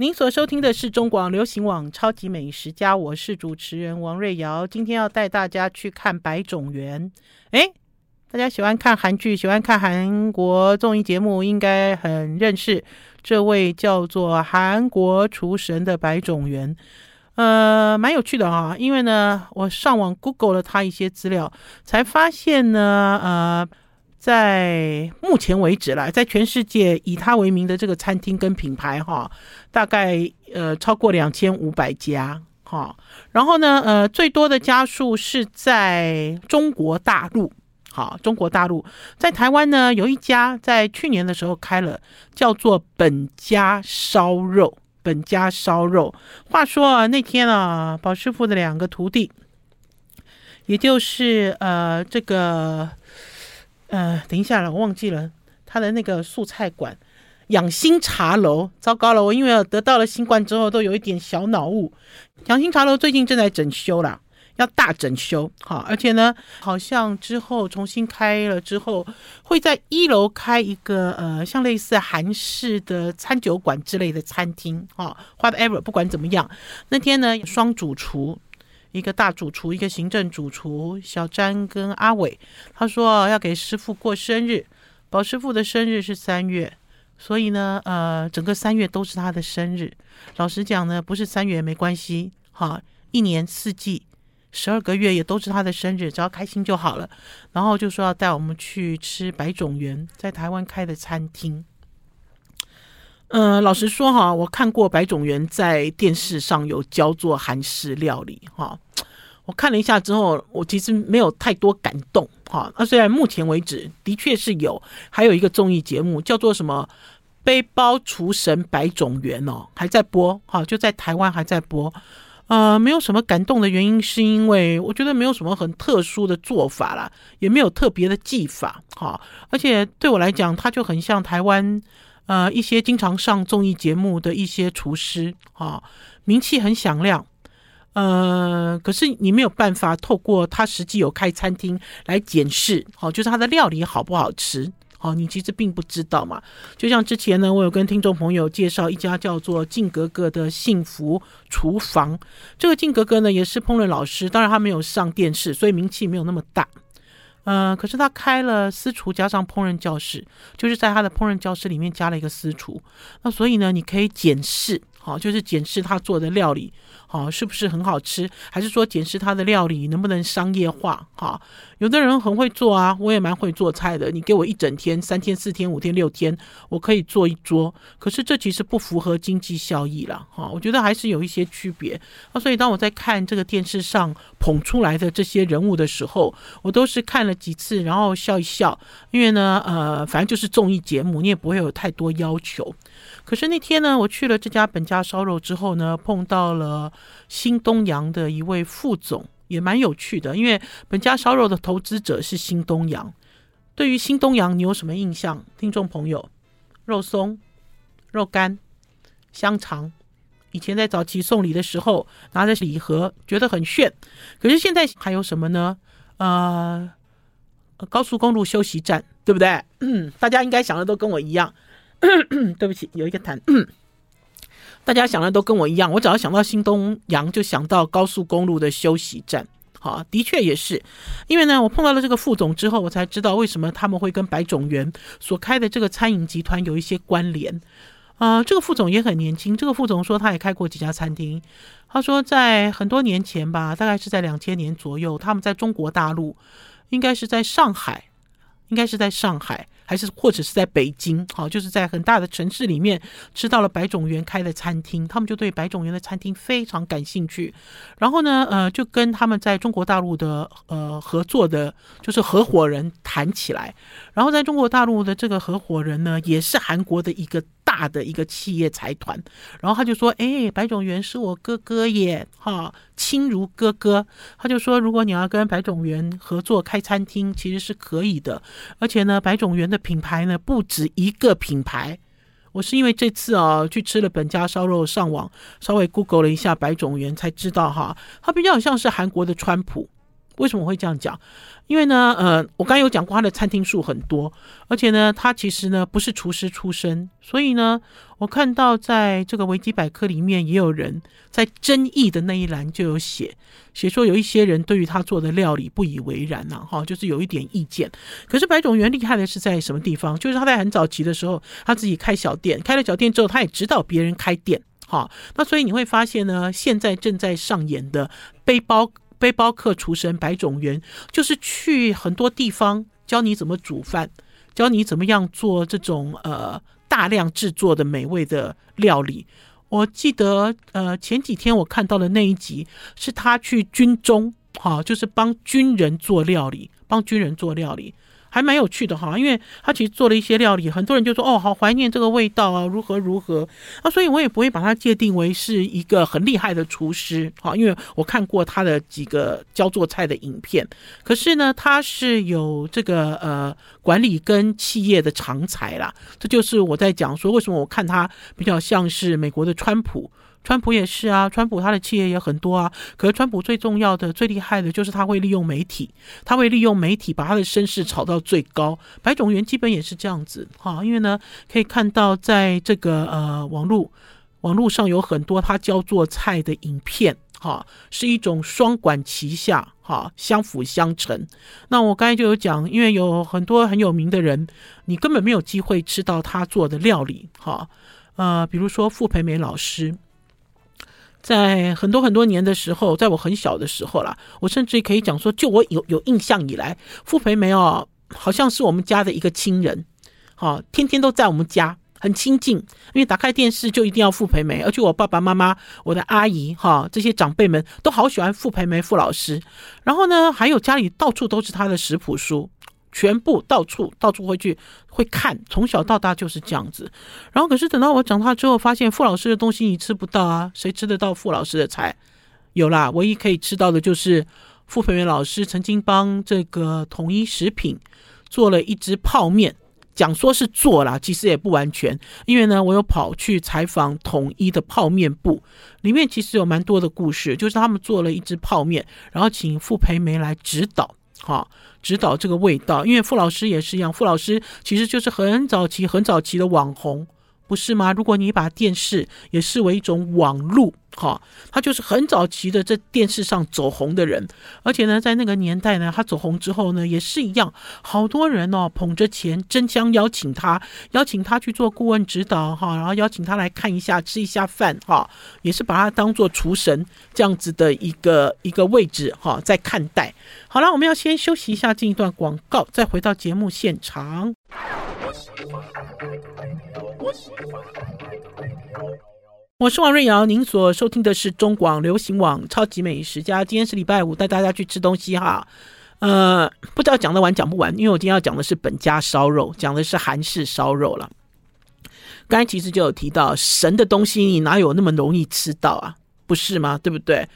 您所收听的是中广流行网《超级美食家》，我是主持人王瑞瑶。今天要带大家去看白种元。诶，大家喜欢看韩剧、喜欢看韩国综艺节目，应该很认识这位叫做韩国厨神的白种元。呃，蛮有趣的啊，因为呢，我上网 Google 了他一些资料，才发现呢，呃。在目前为止啦，在全世界以他为名的这个餐厅跟品牌哈，大概呃超过两千五百家哈。然后呢，呃最多的家数是在中国大陆，好，中国大陆在台湾呢有一家在去年的时候开了，叫做本家烧肉。本家烧肉，话说啊，那天啊，宝师傅的两个徒弟，也就是呃这个。呃，等一下了，我忘记了他的那个素菜馆，养心茶楼。糟糕了，我因为得到了新冠之后，都有一点小脑雾。养心茶楼最近正在整修啦，要大整修。好，而且呢，好像之后重新开了之后，会在一楼开一个呃，像类似韩式的餐酒馆之类的餐厅。哈，whatever，不管怎么样，那天呢，双主厨。一个大主厨，一个行政主厨，小詹跟阿伟，他说要给师傅过生日，宝师傅的生日是三月，所以呢，呃，整个三月都是他的生日。老实讲呢，不是三月没关系，哈，一年四季，十二个月也都是他的生日，只要开心就好了。然后就说要带我们去吃白种园在台湾开的餐厅。嗯、老实说哈，我看过白种元在电视上有教做韩式料理哈，我看了一下之后，我其实没有太多感动哈。那虽然目前为止的确是有，还有一个综艺节目叫做什么《背包厨神白种元》哦，还在播哈，就在台湾还在播。呃，没有什么感动的原因，是因为我觉得没有什么很特殊的做法啦，也没有特别的技法哈，而且对我来讲，它就很像台湾。呃，一些经常上综艺节目的一些厨师啊，名气很响亮。呃，可是你没有办法透过他实际有开餐厅来检视，好，就是他的料理好不好吃，好，你其实并不知道嘛。就像之前呢，我有跟听众朋友介绍一家叫做静格格的幸福厨房，这个静格格呢也是烹饪老师，当然他没有上电视，所以名气没有那么大。嗯，可是他开了私厨加上烹饪教室，就是在他的烹饪教室里面加了一个私厨，那所以呢，你可以检视，好，就是检视他做的料理。好，是不是很好吃？还是说检视他的料理能不能商业化？哈，有的人很会做啊，我也蛮会做菜的。你给我一整天、三天、四天、五天、六天，我可以做一桌。可是这其实不符合经济效益了，哈。我觉得还是有一些区别。那所以当我在看这个电视上捧出来的这些人物的时候，我都是看了几次，然后笑一笑。因为呢，呃，反正就是综艺节目，你也不会有太多要求。可是那天呢，我去了这家本家烧肉之后呢，碰到了新东阳的一位副总，也蛮有趣的。因为本家烧肉的投资者是新东阳。对于新东阳，你有什么印象？听众朋友，肉松、肉干、香肠，以前在早期送礼的时候拿着礼盒，觉得很炫。可是现在还有什么呢？呃，高速公路休息站，对不对？嗯，大家应该想的都跟我一样。对不起，有一个痰。大家想的都跟我一样，我只要想到新东阳，就想到高速公路的休息站。好，的确也是，因为呢，我碰到了这个副总之后，我才知道为什么他们会跟白种元所开的这个餐饮集团有一些关联。啊、呃，这个副总也很年轻。这个副总说他也开过几家餐厅。他说在很多年前吧，大概是在两千年左右，他们在中国大陆，应该是在上海，应该是在上海。还是或者是在北京，好，就是在很大的城市里面吃到了白种园开的餐厅，他们就对白种园的餐厅非常感兴趣。然后呢，呃，就跟他们在中国大陆的呃合作的，就是合伙人谈起来。然后在中国大陆的这个合伙人呢，也是韩国的一个大的一个企业财团。然后他就说：“哎，白种元是我哥哥耶，哈，亲如哥哥。”他就说：“如果你要跟白种元合作开餐厅，其实是可以的。而且呢，白种元的。”品牌呢，不止一个品牌，我是因为这次啊去吃了本家烧肉，上网稍微 Google 了一下白种元，才知道哈，它比较像是韩国的川普，为什么会这样讲？因为呢，呃，我刚有讲过他的餐厅数很多，而且呢，他其实呢不是厨师出身，所以呢，我看到在这个维基百科里面也有人在争议的那一栏就有写写说有一些人对于他做的料理不以为然呐、哈，就是有一点意见。可是白种元厉害的是在什么地方？就是他在很早期的时候，他自己开小店，开了小店之后，他也指导别人开店，哈，那所以你会发现呢，现在正在上演的背包。背包客厨神白种元，就是去很多地方教你怎么煮饭，教你怎么样做这种呃大量制作的美味的料理。我记得呃前几天我看到的那一集是他去军中，哈，就是帮军人做料理，帮军人做料理。还蛮有趣的哈，因为他其实做了一些料理，很多人就说哦，好怀念这个味道啊，如何如何啊，所以我也不会把他界定为是一个很厉害的厨师哈，因为我看过他的几个教做菜的影片，可是呢，他是有这个呃管理跟企业的长才啦，这就是我在讲说为什么我看他比较像是美国的川普。川普也是啊，川普他的企业也很多啊。可是川普最重要的、最厉害的就是他会利用媒体，他会利用媒体把他的声势炒到最高。白种元基本也是这样子哈，因为呢可以看到在这个呃网络网络上有很多他教做菜的影片哈，是一种双管齐下哈，相辅相成。那我刚才就有讲，因为有很多很有名的人，你根本没有机会吃到他做的料理哈，呃，比如说傅培梅老师。在很多很多年的时候，在我很小的时候啦，我甚至可以讲说，就我有有印象以来，傅培梅哦，好像是我们家的一个亲人，好，天天都在我们家，很亲近，因为打开电视就一定要傅培梅，而且我爸爸妈妈、我的阿姨哈，这些长辈们都好喜欢傅培梅傅老师，然后呢，还有家里到处都是他的食谱书。全部到处到处会去会看，从小到大就是这样子。然后可是等到我长大之后，发现傅老师的东西你吃不到啊，谁吃得到傅老师的菜？有啦，唯一可以吃到的就是傅培梅老师曾经帮这个统一食品做了一支泡面，讲说是做啦，其实也不完全，因为呢，我有跑去采访统一的泡面部，里面其实有蛮多的故事，就是他们做了一支泡面，然后请傅培梅来指导。好，指导这个味道，因为傅老师也是一样，傅老师其实就是很早期、很早期的网红。不是吗？如果你把电视也视为一种网路，哈，他就是很早期的在电视上走红的人，而且呢，在那个年代呢，他走红之后呢，也是一样，好多人哦捧着钱争相邀请他，邀请他去做顾问指导，哈，然后邀请他来看一下、吃一下饭，哈，也是把他当做厨神这样子的一个一个位置，哈，在看待。好了，我们要先休息一下，进一段广告，再回到节目现场。我是王瑞瑶，您所收听的是中广流行网超级美食家。今天是礼拜五，带大家去吃东西哈。呃，不知道讲得完讲不完，因为我今天要讲的是本家烧肉，讲的是韩式烧肉了。刚才其实就有提到，神的东西你哪有那么容易吃到啊？不是吗？对不对？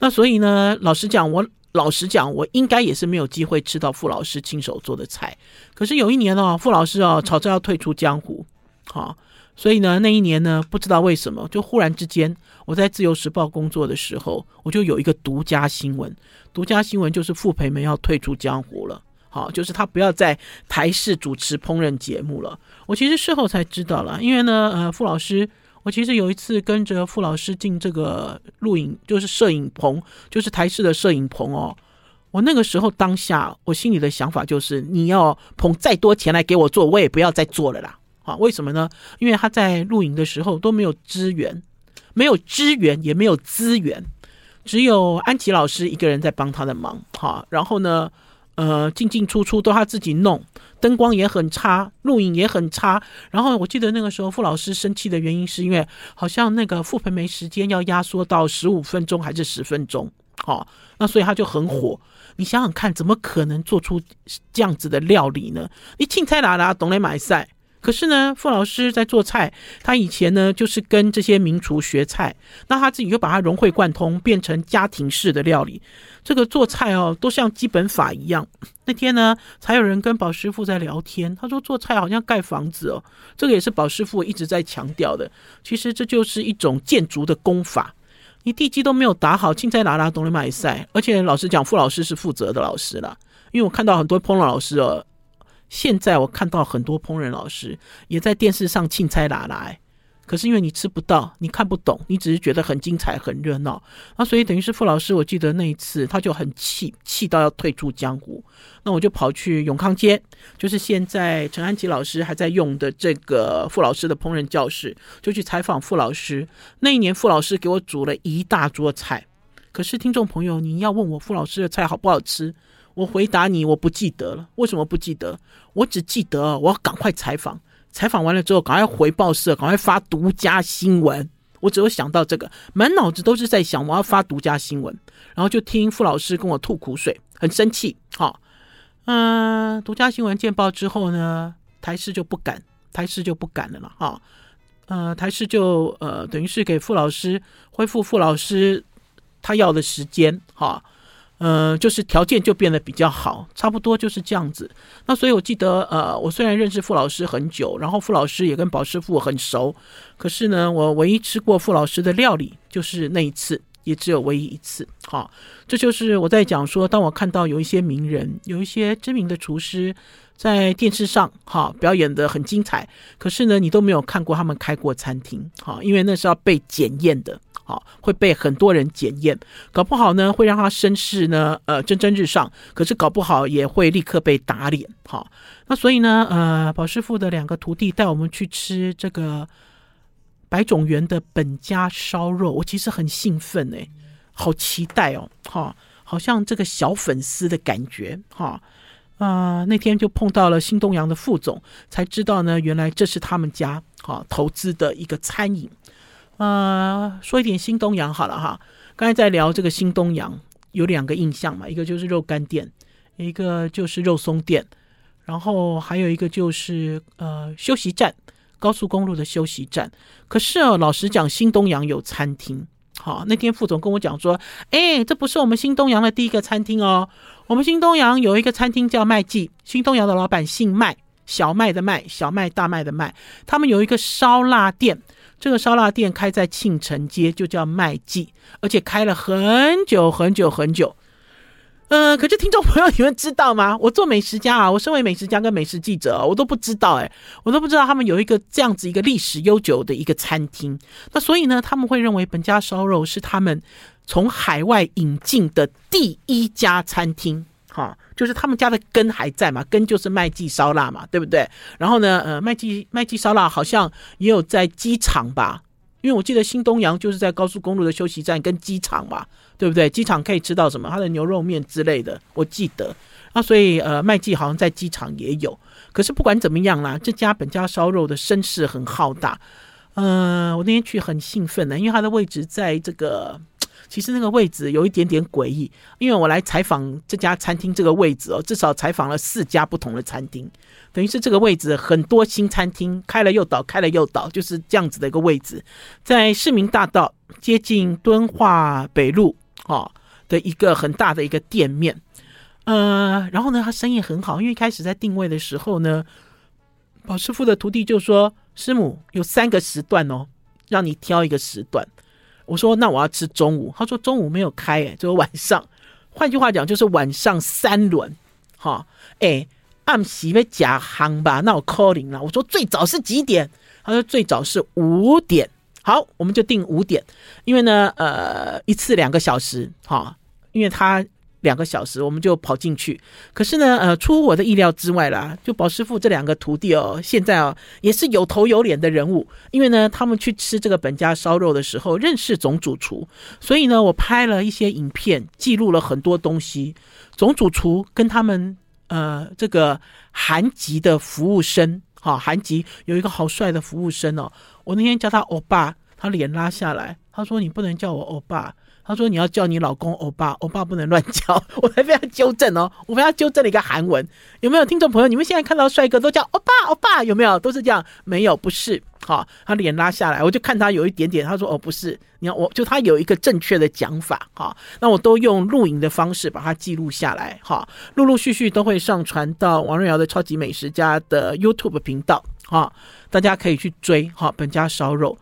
那所以呢，老实讲，我。老实讲，我应该也是没有机会吃到傅老师亲手做的菜。可是有一年哦，傅老师哦，吵着要退出江湖，好，所以呢，那一年呢，不知道为什么，就忽然之间，我在自由时报工作的时候，我就有一个独家新闻，独家新闻就是傅培梅要退出江湖了，好，就是他不要在台视主持烹饪节目了。我其实事后才知道了，因为呢，呃，傅老师。我其实有一次跟着傅老师进这个录影，就是摄影棚，就是台视的摄影棚哦。我那个时候当下，我心里的想法就是，你要捧再多钱来给我做，我也不要再做了啦。为什么呢？因为他在录影的时候都没有资源，没有资源，也没有资源，只有安琪老师一个人在帮他的忙。哈，然后呢，呃，进进出出都他自己弄。灯光也很差，录影也很差。然后我记得那个时候傅老师生气的原因是因为好像那个傅培梅时间要压缩到十五分钟还是十分钟，好，那所以他就很火。你想想看，怎么可能做出这样子的料理呢？你青菜啦啦，懂来买菜。可是呢，傅老师在做菜，他以前呢就是跟这些名厨学菜，那他自己又把它融会贯通，变成家庭式的料理。这个做菜哦，都像基本法一样。那天呢，才有人跟宝师傅在聊天，他说做菜好像盖房子哦，这个也是宝师傅一直在强调的。其实这就是一种建筑的功法。你地基都没有打好，青菜拿拿懂了买赛。而且老实讲，傅老师是负责的老师了，因为我看到很多烹饪老师哦，现在我看到很多烹饪老师也在电视上庆彩拿来。可是因为你吃不到，你看不懂，你只是觉得很精彩、很热闹，那所以等于是傅老师，我记得那一次他就很气，气到要退出江湖。那我就跑去永康街，就是现在陈安琪老师还在用的这个傅老师的烹饪教室，就去采访傅老师。那一年傅老师给我煮了一大桌菜，可是听众朋友，你要问我傅老师的菜好不好吃，我回答你，我不记得了。为什么不记得？我只记得我要赶快采访。采访完了之后，赶快回报社，赶快发独家新闻。我只有想到这个，满脑子都是在想我要发独家新闻。然后就听傅老师跟我吐苦水，很生气。好，嗯，独家新闻见报之后呢，台视就不敢，台视就不敢了了。哈，呃，台视就呃，等于是给傅老师恢复傅老师他要的时间。哈。嗯，就是条件就变得比较好，差不多就是这样子。那所以我记得，呃，我虽然认识傅老师很久，然后傅老师也跟宝师傅很熟，可是呢，我唯一吃过傅老师的料理就是那一次，也只有唯一一次。好，这就是我在讲说，当我看到有一些名人，有一些知名的厨师在电视上哈表演得很精彩，可是呢，你都没有看过他们开过餐厅，哈，因为那是要被检验的。好，会被很多人检验，搞不好呢会让他声势呢，呃，蒸蒸日上。可是搞不好也会立刻被打脸。好，那所以呢，呃，宝师傅的两个徒弟带我们去吃这个百种园的本家烧肉，我其实很兴奋哎，好期待哦，哈，好像这个小粉丝的感觉，哈，啊，那天就碰到了新东阳的副总，才知道呢，原来这是他们家啊投资的一个餐饮。呃，说一点新东阳好了哈。刚才在聊这个新东阳，有两个印象嘛，一个就是肉干店，一个就是肉松店，然后还有一个就是呃休息站，高速公路的休息站。可是哦，老实讲，新东阳有餐厅。好，那天副总跟我讲说，哎，这不是我们新东阳的第一个餐厅哦。我们新东阳有一个餐厅叫麦记，新东阳的老板姓麦，小麦的麦，小麦大麦的麦，他们有一个烧腊店。这个烧腊店开在庆城街，就叫麦记，而且开了很久很久很久。呃，可是听众朋友，你们知道吗？我做美食家啊，我身为美食家跟美食记者，我都不知道哎，我都不知道他们有一个这样子一个历史悠久的一个餐厅。那所以呢，他们会认为本家烧肉是他们从海外引进的第一家餐厅。哈，就是他们家的根还在嘛，根就是麦记烧腊嘛，对不对？然后呢，呃，麦记麦记烧腊好像也有在机场吧，因为我记得新东阳就是在高速公路的休息站跟机场嘛，对不对？机场可以吃到什么？它的牛肉面之类的，我记得。啊，所以呃，麦记好像在机场也有。可是不管怎么样啦，这家本家烧肉的声势很浩大。嗯、我那天去很兴奋的，因为它的位置在这个。其实那个位置有一点点诡异，因为我来采访这家餐厅这个位置哦，至少采访了四家不同的餐厅，等于是这个位置很多新餐厅开了又倒，开了又倒，就是这样子的一个位置，在市民大道接近敦化北路哦的一个很大的一个店面，呃，然后呢，他生意很好，因为一开始在定位的时候呢，宝师傅的徒弟就说：“师母有三个时段哦，让你挑一个时段。”我说那我要吃中午，他说中午没有开，诶，只有晚上。换句话讲，就是晚上三轮，哈，诶，暗时要加行吧？那我 calling 了。我说最早是几点？他说最早是五点。好，我们就定五点，因为呢，呃，一次两个小时，哈，因为他。两个小时，我们就跑进去。可是呢，呃，出乎我的意料之外啦。就宝师傅这两个徒弟哦，现在哦也是有头有脸的人物。因为呢，他们去吃这个本家烧肉的时候，认识总主厨，所以呢，我拍了一些影片，记录了很多东西。总主厨跟他们呃这个韩籍的服务生，哈、哦，韩籍有一个好帅的服务生哦。我那天叫他欧巴，他脸拉下来，他说：“你不能叫我欧巴。”他说：“你要叫你老公欧巴，欧巴不能乱叫。”我还非要纠正哦，我非要纠正了一个韩文。有没有听众朋友？你们现在看到帅哥都叫欧巴，欧巴有没有？都是这样？没有，不是。好，他脸拉下来，我就看他有一点点。他说：“哦，不是，你要我就他有一个正确的讲法。”好，那我都用录影的方式把它记录下来。好，陆陆续续都会上传到王瑞瑶的超级美食家的 YouTube 频道。啊，大家可以去追。哈，本家烧肉。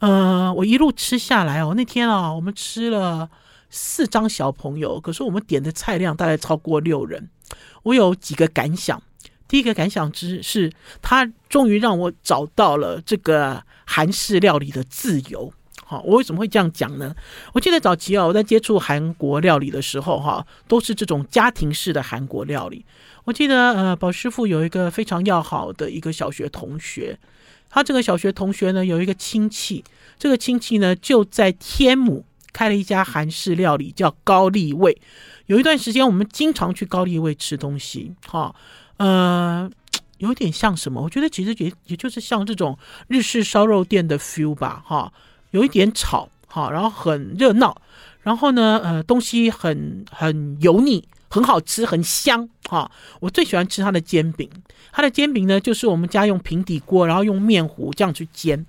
呃，我一路吃下来哦，那天啊，我们吃了四张小朋友，可是我们点的菜量大概超过六人。我有几个感想，第一个感想之是，他终于让我找到了这个韩式料理的自由。我为什么会这样讲呢？我记得早期啊，我在接触韩国料理的时候，哈，都是这种家庭式的韩国料理。我记得，呃，宝师傅有一个非常要好的一个小学同学。他这个小学同学呢，有一个亲戚，这个亲戚呢就在天母开了一家韩式料理，叫高丽味。有一段时间，我们经常去高丽味吃东西，哈，呃，有点像什么？我觉得其实也也就是像这种日式烧肉店的 feel 吧，哈，有一点吵，哈，然后很热闹，然后呢，呃，东西很很油腻。很好吃，很香哈！我最喜欢吃它的煎饼。它的煎饼呢，就是我们家用平底锅，然后用面糊这样去煎。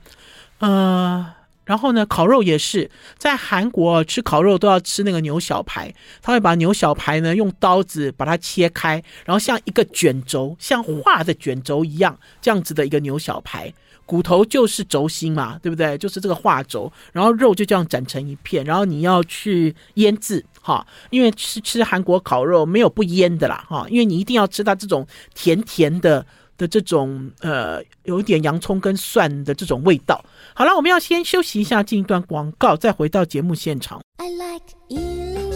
呃，然后呢，烤肉也是在韩国吃烤肉都要吃那个牛小排，他会把牛小排呢用刀子把它切开，然后像一个卷轴，像画的卷轴一样，这样子的一个牛小排。骨头就是轴心嘛，对不对？就是这个画轴，然后肉就这样斩成一片，然后你要去腌制哈，因为吃吃韩国烤肉没有不腌的啦哈，因为你一定要吃它这种甜甜的的这种呃，有一点洋葱跟蒜的这种味道。好了，我们要先休息一下，进一段广告，再回到节目现场。I like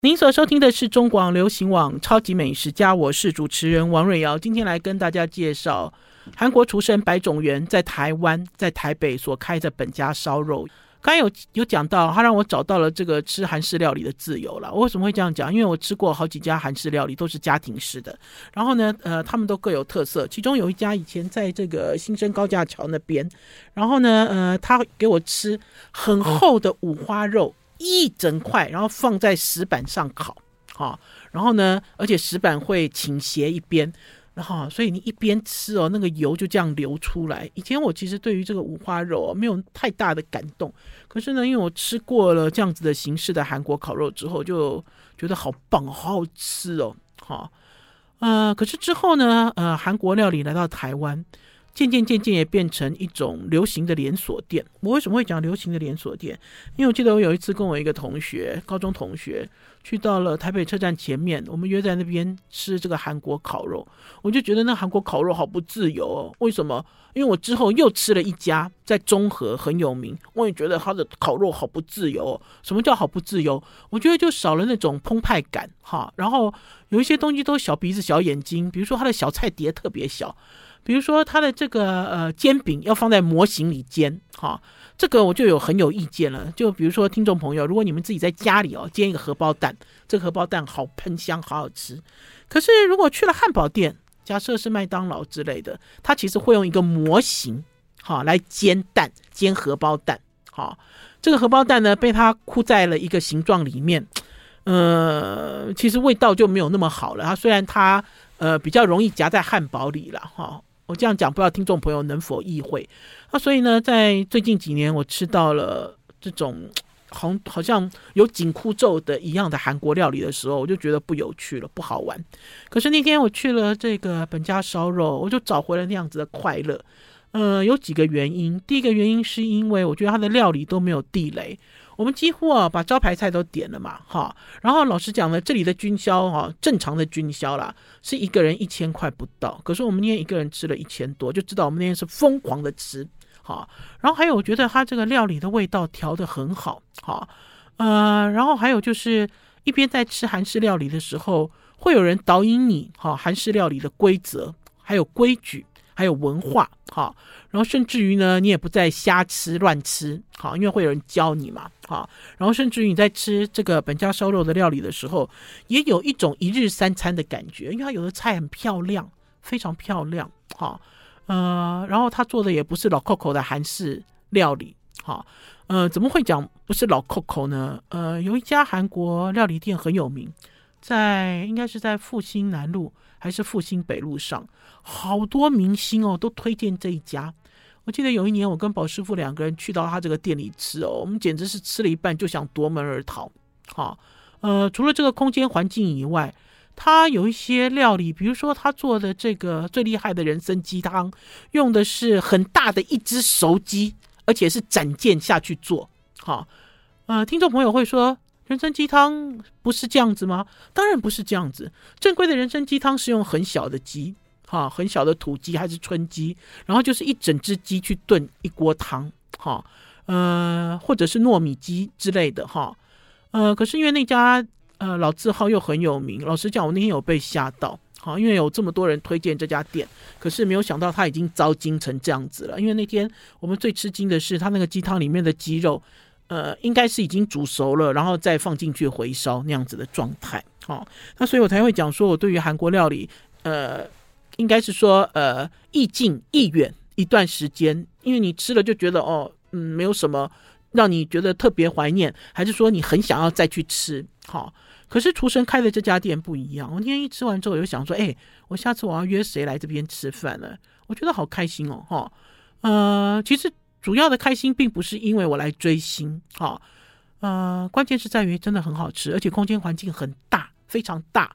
您所收听的是中广流行网《超级美食家》，我是主持人王瑞瑶。今天来跟大家介绍韩国厨神白种元在台湾、在台北所开的本家烧肉。刚有有讲到，他让我找到了这个吃韩式料理的自由了。我为什么会这样讲？因为我吃过好几家韩式料理，都是家庭式的。然后呢，呃，他们都各有特色。其中有一家以前在这个新生高架桥那边，然后呢，呃，他给我吃很厚的五花肉。一整块，然后放在石板上烤，哈，然后呢，而且石板会倾斜一边，然后所以你一边吃哦，那个油就这样流出来。以前我其实对于这个五花肉没有太大的感动，可是呢，因为我吃过了这样子的形式的韩国烤肉之后，就觉得好棒，好好吃哦，哈，呃，可是之后呢，呃，韩国料理来到台湾。渐渐渐渐也变成一种流行的连锁店。我为什么会讲流行的连锁店？因为我记得我有一次跟我一个同学，高中同学，去到了台北车站前面，我们约在那边吃这个韩国烤肉。我就觉得那韩国烤肉好不自由哦。为什么？因为我之后又吃了一家在中和很有名，我也觉得他的烤肉好不自由哦。什么叫好不自由？我觉得就少了那种澎湃感哈。然后有一些东西都小鼻子小眼睛，比如说他的小菜碟特别小。比如说它的这个呃煎饼要放在模型里煎，哈，这个我就有很有意见了。就比如说听众朋友，如果你们自己在家里哦煎一个荷包蛋，这个荷包蛋好喷香，好好吃。可是如果去了汉堡店，假设是麦当劳之类的，它其实会用一个模型，哈，来煎蛋，煎荷包蛋，哈，这个荷包蛋呢被它箍在了一个形状里面，呃，其实味道就没有那么好了。它虽然它呃比较容易夹在汉堡里了，哈。我这样讲，不知道听众朋友能否意会？那所以呢，在最近几年，我吃到了这种好好像有紧箍咒的一样的韩国料理的时候，我就觉得不有趣了，不好玩。可是那天我去了这个本家烧肉，我就找回了那样子的快乐。呃，有几个原因。第一个原因是因为我觉得它的料理都没有地雷。我们几乎啊把招牌菜都点了嘛，哈，然后老实讲呢，这里的均销哈，正常的均销啦，是一个人一千块不到，可是我们那天一个人吃了一千多，就知道我们那天是疯狂的吃，哈，然后还有我觉得它这个料理的味道调得很好，哈，呃，然后还有就是一边在吃韩式料理的时候，会有人导引你，哈，韩式料理的规则还有规矩。还有文化，好，然后甚至于呢，你也不再瞎吃乱吃，好，因为会有人教你嘛，好，然后甚至于你在吃这个本家烧肉的料理的时候，也有一种一日三餐的感觉，因为它有的菜很漂亮，非常漂亮，好，呃，然后他做的也不是老扣扣的韩式料理，好，呃，怎么会讲不是老扣扣呢？呃，有一家韩国料理店很有名，在应该是在复兴南路还是复兴北路上。好多明星哦，都推荐这一家。我记得有一年，我跟宝师傅两个人去到他这个店里吃哦，我们简直是吃了一半就想夺门而逃。好，呃，除了这个空间环境以外，他有一些料理，比如说他做的这个最厉害的人参鸡汤，用的是很大的一只熟鸡，而且是斩件下去做。好，呃，听众朋友会说，人参鸡汤不是这样子吗？当然不是这样子，正规的人参鸡汤是用很小的鸡，哈，很小的土鸡还是春鸡，然后就是一整只鸡去炖一锅汤，哈，呃，或者是糯米鸡之类的，哈，呃，可是因为那家。呃，老字号又很有名。老实讲，我那天有被吓到，好，因为有这么多人推荐这家店，可是没有想到他已经糟精成这样子了。因为那天我们最吃惊的是，他那个鸡汤里面的鸡肉，呃，应该是已经煮熟了，然后再放进去回烧那样子的状态。好，那所以我才会讲说，我对于韩国料理，呃，应该是说，呃，意近意远一段时间，因为你吃了就觉得，哦，嗯，没有什么让你觉得特别怀念，还是说你很想要再去吃，好。可是厨神开的这家店不一样，我今天一吃完之后，我就想说，哎，我下次我要约谁来这边吃饭呢？我觉得好开心哦，哈，呃，其实主要的开心并不是因为我来追星，哈，呃，关键是在于真的很好吃，而且空间环境很大，非常大，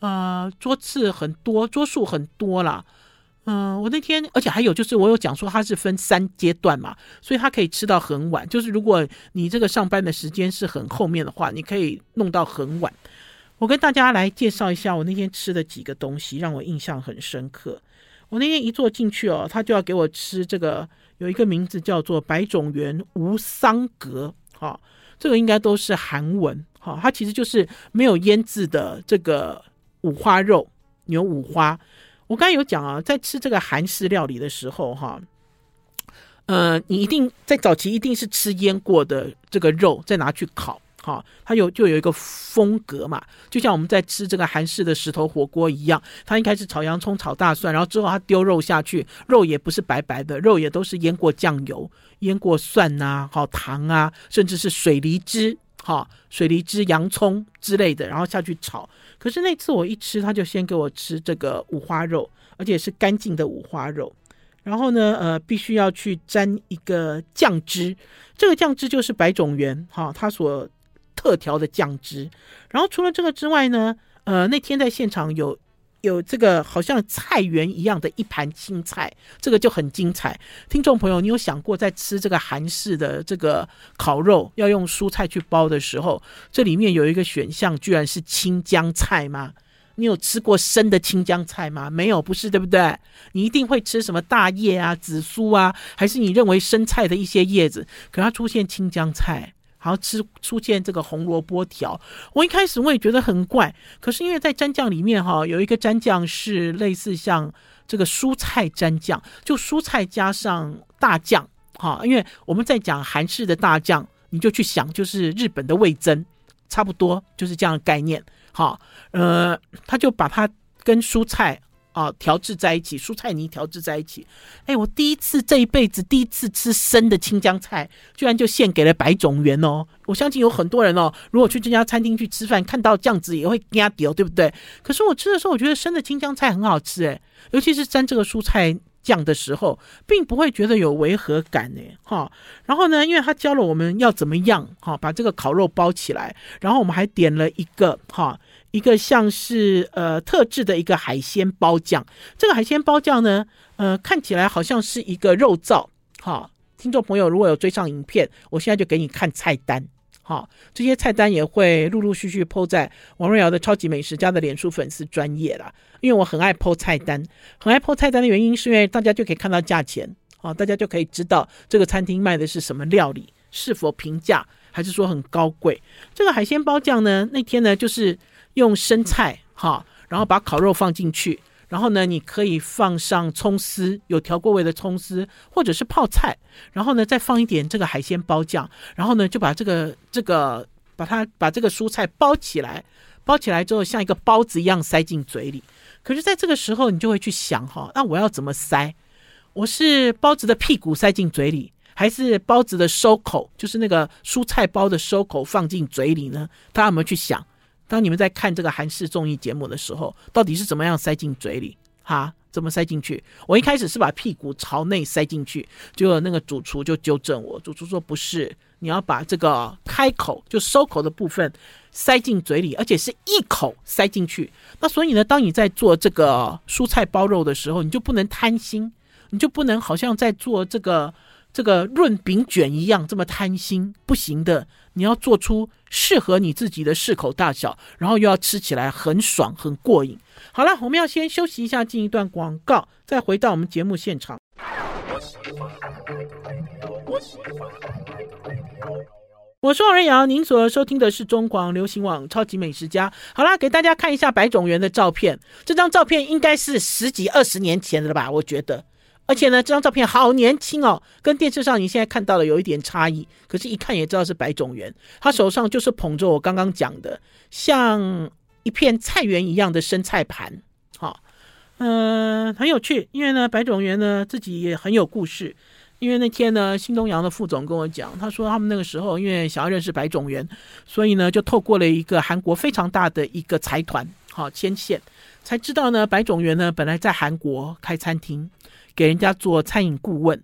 呃，桌次很多，桌数很多啦。嗯，我那天，而且还有就是，我有讲说它是分三阶段嘛，所以它可以吃到很晚。就是如果你这个上班的时间是很后面的话，你可以弄到很晚。我跟大家来介绍一下我那天吃的几个东西，让我印象很深刻。我那天一坐进去哦，他就要给我吃这个，有一个名字叫做百种园吴桑格，哈，这个应该都是韩文，哈，它其实就是没有腌制的这个五花肉，牛五花。我刚才有讲啊，在吃这个韩式料理的时候，哈，呃，你一定在早期一定是吃腌过的这个肉，再拿去烤，好，它有就有一个风格嘛，就像我们在吃这个韩式的石头火锅一样，它应该是炒洋葱、炒大蒜，然后之后它丢肉下去，肉也不是白白的，肉也都是腌过酱油、腌过蒜呐，好糖啊，甚至是水梨汁。好，水梨汁、洋葱之类的，然后下去炒。可是那次我一吃，他就先给我吃这个五花肉，而且是干净的五花肉。然后呢，呃，必须要去沾一个酱汁，这个酱汁就是百种园哈，它所特调的酱汁。然后除了这个之外呢，呃，那天在现场有。有这个好像菜园一样的一盘青菜，这个就很精彩。听众朋友，你有想过在吃这个韩式的这个烤肉要用蔬菜去包的时候，这里面有一个选项居然是青江菜吗？你有吃过生的青江菜吗？没有，不是，对不对？你一定会吃什么大叶啊、紫苏啊，还是你认为生菜的一些叶子？可它出现青江菜。然后吃出现这个红萝卜条，我一开始我也觉得很怪，可是因为在蘸酱里面哈，有一个蘸酱是类似像这个蔬菜蘸酱，就蔬菜加上大酱哈，因为我们在讲韩式的大酱，你就去想就是日本的味增，差不多就是这样的概念哈，呃，他就把它跟蔬菜。啊，调制在一起，蔬菜泥调制在一起。哎，我第一次这一辈子第一次吃生的青江菜，居然就献给了百种园哦！我相信有很多人哦，如果去这家餐厅去吃饭，看到酱汁也会惊掉，对不对？可是我吃的时候，我觉得生的青江菜很好吃，哎，尤其是沾这个蔬菜酱的时候，并不会觉得有违和感呢。哈。然后呢，因为他教了我们要怎么样哈，把这个烤肉包起来，然后我们还点了一个哈。一个像是呃特制的一个海鲜包酱，这个海鲜包酱呢，呃看起来好像是一个肉燥。哈，听众朋友如果有追上影片，我现在就给你看菜单。哈，这些菜单也会陆陆续续 po 在王瑞瑶的超级美食家的脸书粉丝专页啦。因为我很爱 po 菜单，很爱 po 菜单的原因是因为大家就可以看到价钱，啊，大家就可以知道这个餐厅卖的是什么料理，是否平价，还是说很高贵。这个海鲜包酱呢，那天呢就是。用生菜哈，然后把烤肉放进去，然后呢，你可以放上葱丝，有调过味的葱丝，或者是泡菜，然后呢，再放一点这个海鲜包酱，然后呢，就把这个这个把它把这个蔬菜包起来，包起来之后像一个包子一样塞进嘴里。可是，在这个时候，你就会去想哈，那我要怎么塞？我是包子的屁股塞进嘴里，还是包子的收口，就是那个蔬菜包的收口放进嘴里呢？大家有没有去想？当你们在看这个韩式综艺节目的时候，到底是怎么样塞进嘴里？哈，怎么塞进去？我一开始是把屁股朝内塞进去，结果那个主厨就纠正我，主厨说不是，你要把这个开口就收口的部分塞进嘴里，而且是一口塞进去。那所以呢，当你在做这个蔬菜包肉的时候，你就不能贪心，你就不能好像在做这个。这个润饼卷一样这么贪心不行的，你要做出适合你自己的适口大小，然后又要吃起来很爽很过瘾。好了，我们要先休息一下，进一段广告，再回到我们节目现场。我是王瑞瑶，您所收听的是中广流行网超级美食家。好啦，给大家看一下白种元的照片，这张照片应该是十几二十年前的了吧？我觉得。而且呢，这张照片好年轻哦，跟电视上你现在看到的有一点差异。可是，一看也知道是白种元。他手上就是捧着我刚刚讲的，像一片菜园一样的生菜盘。好、嗯、很有趣。因为呢，白种元呢自己也很有故事。因为那天呢，新东阳的副总跟我讲，他说他们那个时候因为想要认识白种元，所以呢就透过了一个韩国非常大的一个财团，好、牵线，才知道呢白种元呢本来在韩国开餐厅。给人家做餐饮顾问，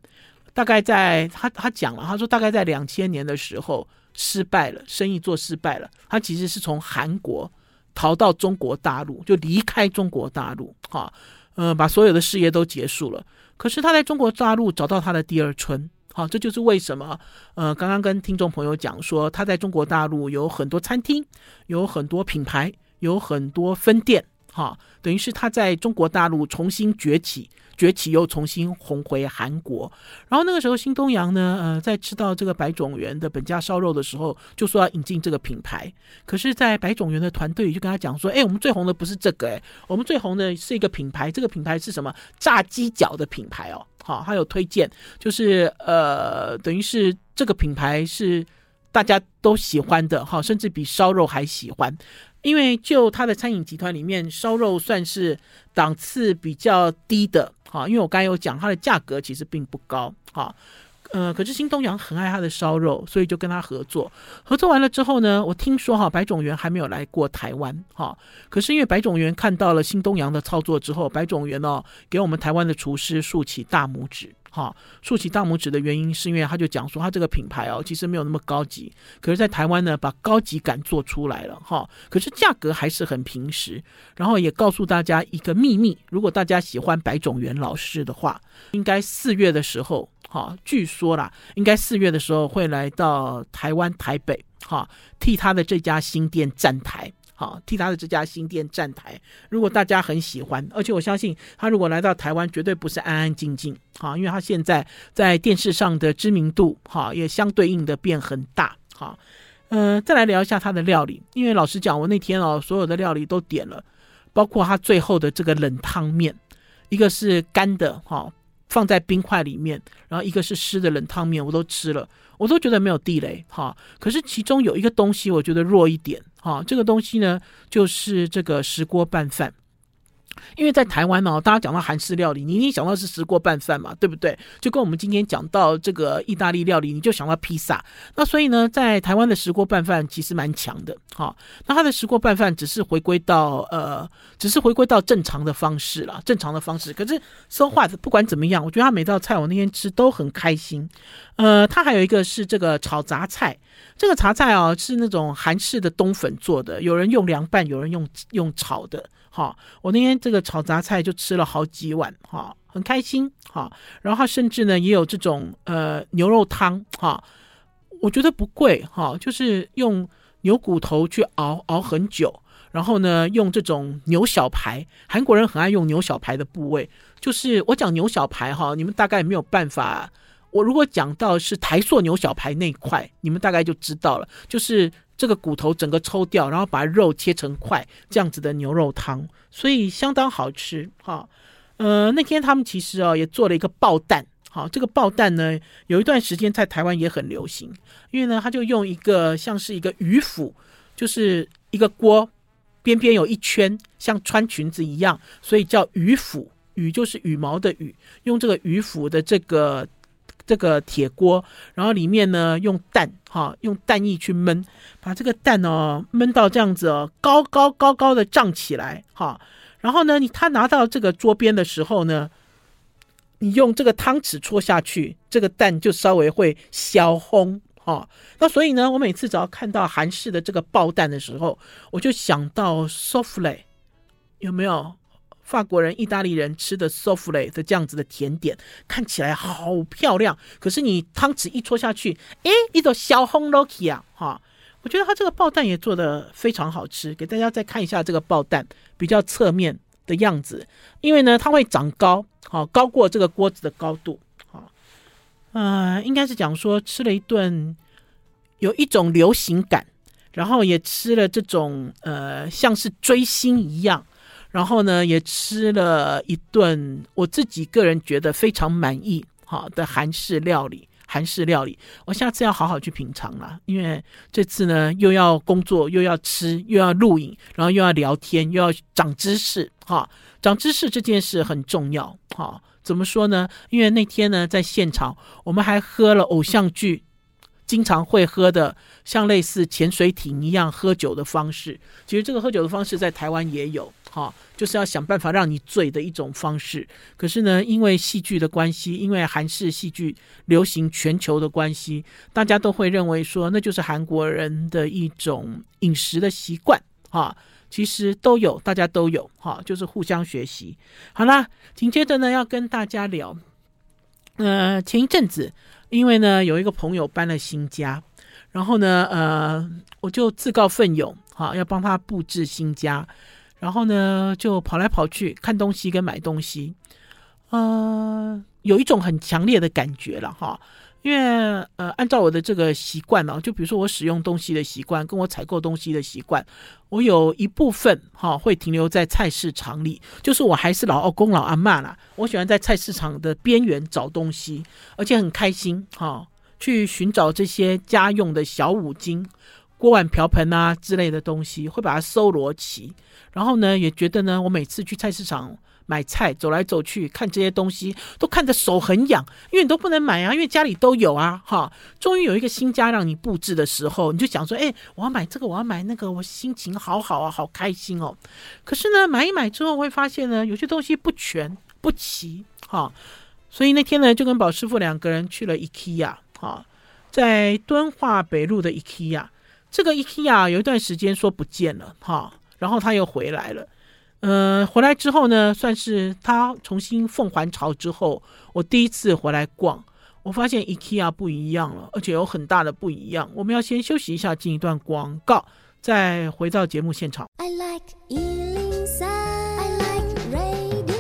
大概在他他讲了，他说大概在两千年的时候失败了，生意做失败了。他其实是从韩国逃到中国大陆，就离开中国大陆，哈，呃，把所有的事业都结束了。可是他在中国大陆找到他的第二春，好，这就是为什么，呃，刚刚跟听众朋友讲说，他在中国大陆有很多餐厅，有很多品牌，有很多分店，哈，等于是他在中国大陆重新崛起。崛起又重新红回韩国，然后那个时候新东阳呢，呃，在吃到这个白种园的本家烧肉的时候，就说要引进这个品牌。可是，在白种园的团队就跟他讲说，哎，我们最红的不是这个，哎，我们最红的是一个品牌，这个品牌是什么？炸鸡脚的品牌哦，好，还有推荐，就是呃，等于是这个品牌是大家都喜欢的，哈，甚至比烧肉还喜欢。因为就他的餐饮集团里面，烧肉算是档次比较低的，哈。因为我刚才有讲，它的价格其实并不高，哈。呃，可是新东阳很爱他的烧肉，所以就跟他合作。合作完了之后呢，我听说哈，白种元还没有来过台湾，哈。可是因为白种元看到了新东阳的操作之后，白种元哦，给我们台湾的厨师竖起大拇指。好，竖起大拇指的原因是因为他就讲说，他这个品牌哦，其实没有那么高级，可是，在台湾呢，把高级感做出来了哈。可是价格还是很平实，然后也告诉大家一个秘密：如果大家喜欢白种元老师的话，应该四月的时候，哈，据说啦，应该四月的时候会来到台湾台北，哈，替他的这家新店站台。好，替他的这家新店站台。如果大家很喜欢，而且我相信他如果来到台湾，绝对不是安安静静。好，因为他现在在电视上的知名度，哈，也相对应的变很大。好，呃，再来聊一下他的料理。因为老实讲，我那天哦，所有的料理都点了，包括他最后的这个冷汤面，一个是干的，哈，放在冰块里面，然后一个是湿的冷汤面，我都吃了，我都觉得没有地雷。哈，可是其中有一个东西，我觉得弱一点。哈，这个东西呢，就是这个石锅拌饭。因为在台湾呢，大家讲到韩式料理，你一定想到是石锅拌饭嘛，对不对？就跟我们今天讲到这个意大利料理，你就想到披萨。那所以呢，在台湾的石锅拌饭其实蛮强的。哈，那它的石锅拌饭只是回归到呃，只是回归到正常的方式了，正常的方式。可是说话不管怎么样，我觉得它每道菜我那天吃都很开心。呃，它还有一个是这个炒杂菜，这个茶菜哦是那种韩式的冬粉做的，有人用凉拌，有人用用炒的。好，我那天这个炒杂菜就吃了好几碗，哈，很开心，哈。然后他甚至呢也有这种呃牛肉汤，哈，我觉得不贵，哈，就是用牛骨头去熬熬很久，然后呢用这种牛小排，韩国人很爱用牛小排的部位，就是我讲牛小排哈，你们大概没有办法，我如果讲到是台塑牛小排那一块，你们大概就知道了，就是。这个骨头整个抽掉，然后把肉切成块，这样子的牛肉汤，所以相当好吃哈。呃，那天他们其实哦也做了一个爆蛋，好，这个爆蛋呢有一段时间在台湾也很流行，因为呢他就用一个像是一个鱼釜，就是一个锅边边有一圈像穿裙子一样，所以叫鱼釜，羽就是羽毛的羽，用这个鱼釜的这个。这个铁锅，然后里面呢用蛋哈，用蛋液去焖，把这个蛋哦焖到这样子哦，高高高高的胀起来哈，然后呢，你他拿到这个桌边的时候呢，你用这个汤匙戳下去，这个蛋就稍微会消红哈。那所以呢，我每次只要看到韩式的这个爆蛋的时候，我就想到 souffle，有没有？法国人、意大利人吃的 souffle 的这样子的甜点，看起来好漂亮。可是你汤匙一戳下去，诶，一种小红 l o k y 啊，哈！我觉得它这个爆蛋也做的非常好吃。给大家再看一下这个爆蛋比较侧面的样子，因为呢，它会长高，好高过这个锅子的高度，好，呃，应该是讲说吃了一顿有一种流行感，然后也吃了这种呃，像是追星一样。然后呢，也吃了一顿我自己个人觉得非常满意好的韩式料理。韩式料理，我下次要好好去品尝了，因为这次呢又要工作，又要吃，又要录影，然后又要聊天，又要长知识。哈，长知识这件事很重要。哈，怎么说呢？因为那天呢在现场，我们还喝了偶像剧。经常会喝的，像类似潜水艇一样喝酒的方式。其实这个喝酒的方式在台湾也有，哈，就是要想办法让你醉的一种方式。可是呢，因为戏剧的关系，因为韩式戏剧流行全球的关系，大家都会认为说，那就是韩国人的一种饮食的习惯，哈。其实都有，大家都有，哈，就是互相学习。好啦，紧接着呢，要跟大家聊，呃，前一阵子。因为呢，有一个朋友搬了新家，然后呢，呃，我就自告奋勇，哈，要帮他布置新家，然后呢，就跑来跑去看东西跟买东西，呃，有一种很强烈的感觉了，哈。因为呃，按照我的这个习惯呢，就比如说我使用东西的习惯，跟我采购东西的习惯，我有一部分哈会停留在菜市场里，就是我还是老阿公老阿妈啦，我喜欢在菜市场的边缘找东西，而且很开心哈，去寻找这些家用的小五金、锅碗瓢盆啊之类的东西，会把它搜罗齐，然后呢，也觉得呢，我每次去菜市场。买菜走来走去看这些东西，都看着手很痒，因为你都不能买啊，因为家里都有啊，哈。终于有一个新家让你布置的时候，你就想说，哎，我要买这个，我要买那个，我心情好好啊，好开心哦。可是呢，买一买之后会发现呢，有些东西不全不齐，哈。所以那天呢，就跟宝师傅两个人去了 IKEA，哈，在敦化北路的 IKEA。这个 IKEA 有一段时间说不见了，哈，然后他又回来了。呃，回来之后呢，算是他重新奉还朝之后，我第一次回来逛，我发现 IKEA 不一样了，而且有很大的不一样。我们要先休息一下，进一段广告，再回到节目现场。I like 103, I like radio。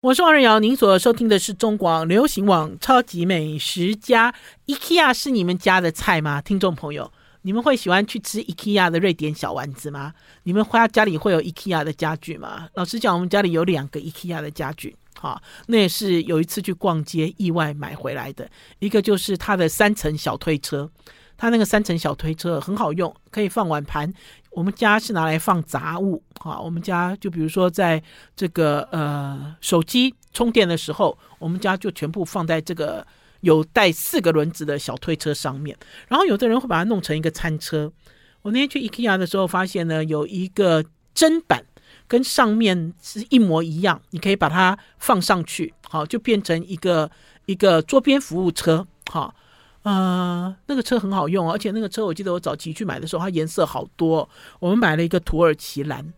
我是王瑞瑶，您所收听的是中广流行网超级美食家。IKEA 是你们家的菜吗，听众朋友？你们会喜欢去吃 IKEA 的瑞典小丸子吗？你们家家里会有 IKEA 的家具吗？老实讲，我们家里有两个 IKEA 的家具，哈，那也是有一次去逛街意外买回来的。一个就是它的三层小推车，它那个三层小推车很好用，可以放碗盘。我们家是拿来放杂物，哈，我们家就比如说在这个呃手机充电的时候，我们家就全部放在这个。有带四个轮子的小推车上面，然后有的人会把它弄成一个餐车。我那天去 IKEA 的时候，发现呢有一个砧板跟上面是一模一样，你可以把它放上去，好，就变成一个一个桌边服务车，好，呃，那个车很好用，而且那个车我记得我早期去买的时候，它颜色好多。我们买了一个土耳其蓝，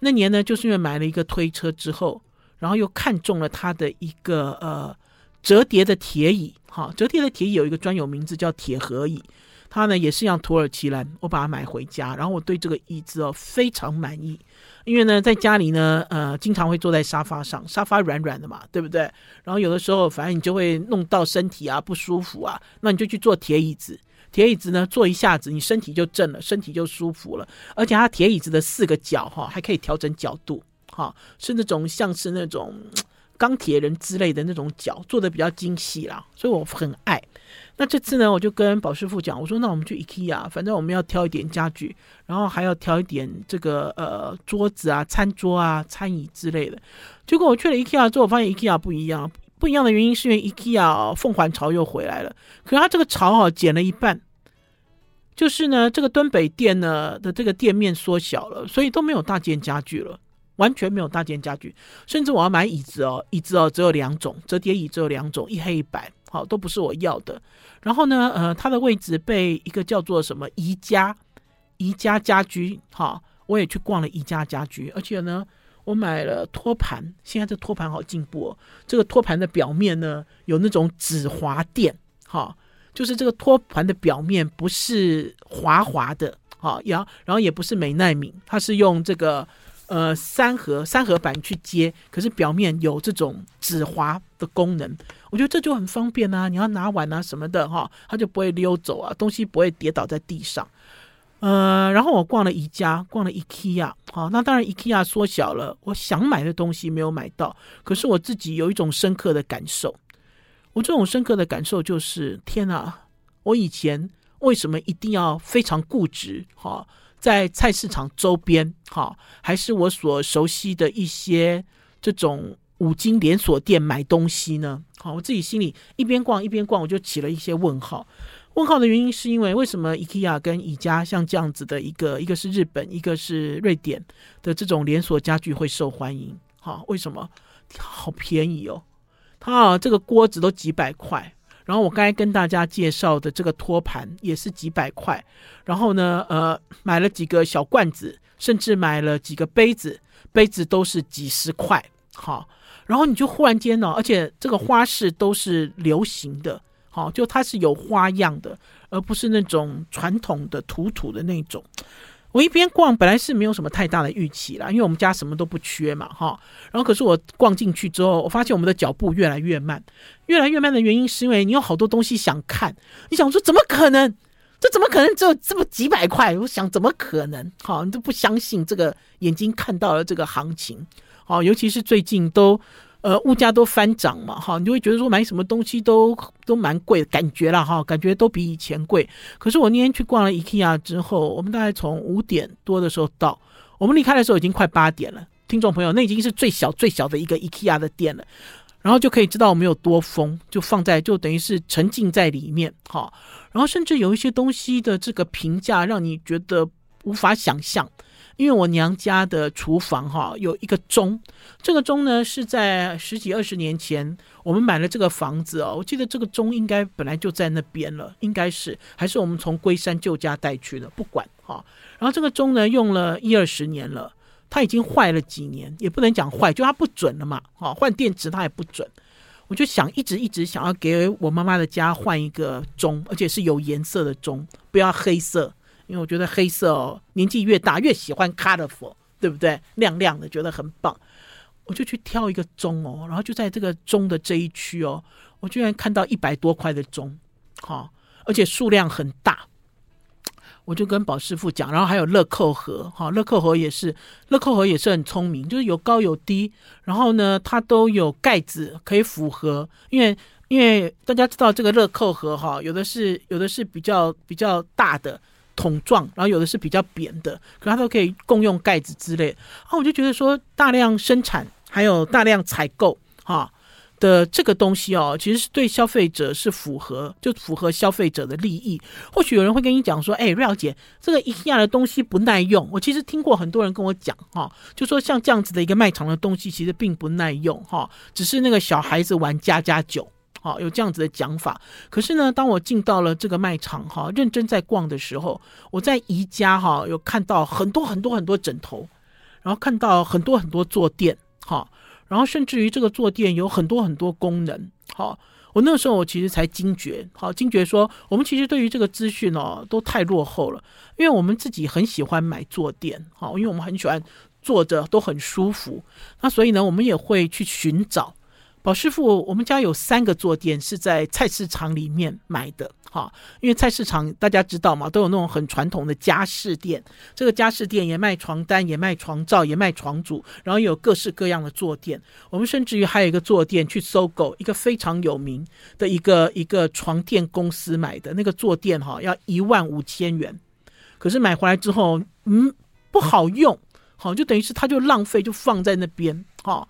那年呢就是因为买了一个推车之后，然后又看中了它的一个呃。折叠的铁椅，哈，折叠的铁椅有一个专有名字叫铁盒椅，它呢也是像土耳其蓝，我把它买回家，然后我对这个椅子哦非常满意，因为呢在家里呢，呃，经常会坐在沙发上，沙发软软的嘛，对不对？然后有的时候反正你就会弄到身体啊不舒服啊，那你就去坐铁椅子，铁椅子呢坐一下子，你身体就正了，身体就舒服了，而且它铁椅子的四个角哈还可以调整角度，哈，是那种像是那种。钢铁人之类的那种脚做的比较精细啦，所以我很爱。那这次呢，我就跟宝师傅讲，我说那我们去 IKEA，反正我们要挑一点家具，然后还要挑一点这个呃桌子啊、餐桌啊、餐椅之类的。结果我去了 IKEA 之后，我发现 IKEA 不一样，不一样的原因是因为 IKEA 凤凰巢又回来了，可是它这个巢啊剪了一半，就是呢这个敦北店呢的这个店面缩小了，所以都没有大件家具了。完全没有大件家具，甚至我要买椅子哦，椅子哦只有两种，折叠椅只有两种，一黑一白，好，都不是我要的。然后呢，呃，它的位置被一个叫做什么宜家宜家家居，哈，我也去逛了宜家家居，而且呢，我买了托盘，现在这托盘好进步哦，这个托盘的表面呢有那种止滑垫，哈，就是这个托盘的表面不是滑滑的，好，然后然后也不是美耐敏，它是用这个。呃，三合三合板去接，可是表面有这种止滑的功能，我觉得这就很方便啊。你要拿碗啊什么的哈，它就不会溜走啊，东西不会跌倒在地上。呃，然后我逛了宜家，逛了 IKEA，好，那当然 IKEA 缩小了，我想买的东西没有买到，可是我自己有一种深刻的感受。我这种深刻的感受就是，天哪，我以前为什么一定要非常固执？哈。在菜市场周边，哈，还是我所熟悉的一些这种五金连锁店买东西呢？好，我自己心里一边逛一边逛，我就起了一些问号。问号的原因是因为为什么 IKEA 跟宜家像这样子的一个，一个是日本，一个是瑞典的这种连锁家具会受欢迎？哈，为什么？好便宜哦，它这个锅子都几百块。然后我刚才跟大家介绍的这个托盘也是几百块，然后呢，呃，买了几个小罐子，甚至买了几个杯子，杯子都是几十块，好，然后你就忽然间呢，而且这个花式都是流行的，好，就它是有花样的，而不是那种传统的土土的那种。我一边逛，本来是没有什么太大的预期啦，因为我们家什么都不缺嘛，哈。然后可是我逛进去之后，我发现我们的脚步越来越慢，越来越慢的原因是因为你有好多东西想看，你想说怎么可能？这怎么可能只有这么几百块？我想怎么可能？好，你都不相信这个眼睛看到了这个行情，好，尤其是最近都。呃，物价都翻涨嘛，哈，你就会觉得说买什么东西都都蛮贵的感觉了哈，感觉都比以前贵。可是我那天去逛了 IKEA 之后，我们大概从五点多的时候到，我们离开的时候已经快八点了。听众朋友，那已经是最小最小的一个 IKEA 的店了，然后就可以知道我们有多疯，就放在就等于是沉浸在里面，哈。然后甚至有一些东西的这个评价让你觉得无法想象。因为我娘家的厨房哈有一个钟，这个钟呢是在十几二十年前我们买了这个房子哦，我记得这个钟应该本来就在那边了，应该是还是我们从龟山旧家带去的，不管哈。然后这个钟呢用了一二十年了，它已经坏了几年，也不能讲坏，就它不准了嘛，哈，换电池它也不准。我就想一直一直想要给我妈妈的家换一个钟，而且是有颜色的钟，不要黑色。因为我觉得黑色哦，年纪越大越喜欢 colorful，对不对？亮亮的，觉得很棒。我就去挑一个钟哦，然后就在这个钟的这一区哦，我居然看到一百多块的钟，好，而且数量很大。我就跟宝师傅讲，然后还有乐扣盒，哈，乐扣盒也是，乐扣盒也是很聪明，就是有高有低，然后呢，它都有盖子可以符合，因为因为大家知道这个乐扣盒哈，有的是有的是比较比较大的。桶状，然后有的是比较扁的，可它都可以共用盖子之类。啊，我就觉得说大量生产还有大量采购哈的这个东西哦，其实是对消费者是符合，就符合消费者的利益。或许有人会跟你讲说，哎，瑞瑶姐，这个 IKEA 的东西不耐用。我其实听过很多人跟我讲哈，就说像这样子的一个卖场的东西，其实并不耐用哈，只是那个小孩子玩家家酒。好，有这样子的讲法。可是呢，当我进到了这个卖场哈，认真在逛的时候，我在宜家哈有看到很多很多很多枕头，然后看到很多很多坐垫，哈，然后甚至于这个坐垫有很多很多功能。好，我那时候我其实才惊觉，好惊觉说，我们其实对于这个资讯哦都太落后了，因为我们自己很喜欢买坐垫，好，因为我们很喜欢坐着都很舒服，那所以呢，我们也会去寻找。宝师傅，我们家有三个坐垫是在菜市场里面买的，哈，因为菜市场大家知道嘛，都有那种很传统的家饰店，这个家饰店也卖床单，也卖床罩，也卖床组，然后有各式各样的坐垫。我们甚至于还有一个坐垫去搜狗，一个非常有名的一个一个床垫公司买的那个坐垫，哈，要一万五千元，可是买回来之后，嗯，不好用，好，就等于是它就浪费，就放在那边，哈。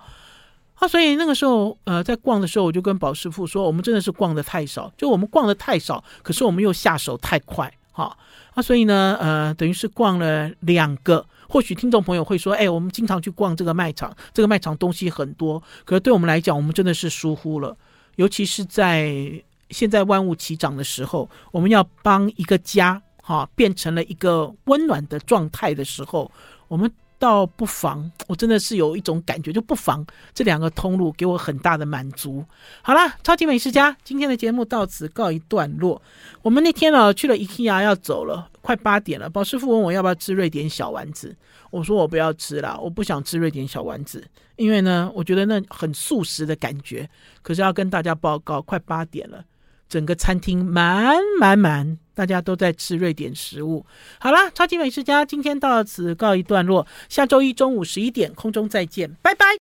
啊，所以那个时候，呃，在逛的时候，我就跟宝师傅说，我们真的是逛得太少，就我们逛得太少，可是我们又下手太快，哈，啊，所以呢，呃，等于是逛了两个。或许听众朋友会说：“哎，我们经常去逛这个卖场，这个卖场东西很多。可是对我们来讲，我们真的是疏忽了，尤其是在现在万物齐涨的时候，我们要帮一个家哈、变成了一个温暖的状态的时候，我们。”倒不妨，我真的是有一种感觉，就不妨这两个通路给我很大的满足。好啦，超级美食家，今天的节目到此告一段落。我们那天呢去了 IKEA 要走了，快八点了。宝师傅问我要不要吃瑞典小丸子，我说我不要吃了，我不想吃瑞典小丸子，因为呢，我觉得那很素食的感觉。可是要跟大家报告，快八点了。整个餐厅满满满，大家都在吃瑞典食物。好啦，超级美食家今天到此告一段落，下周一中午十一点空中再见，拜拜。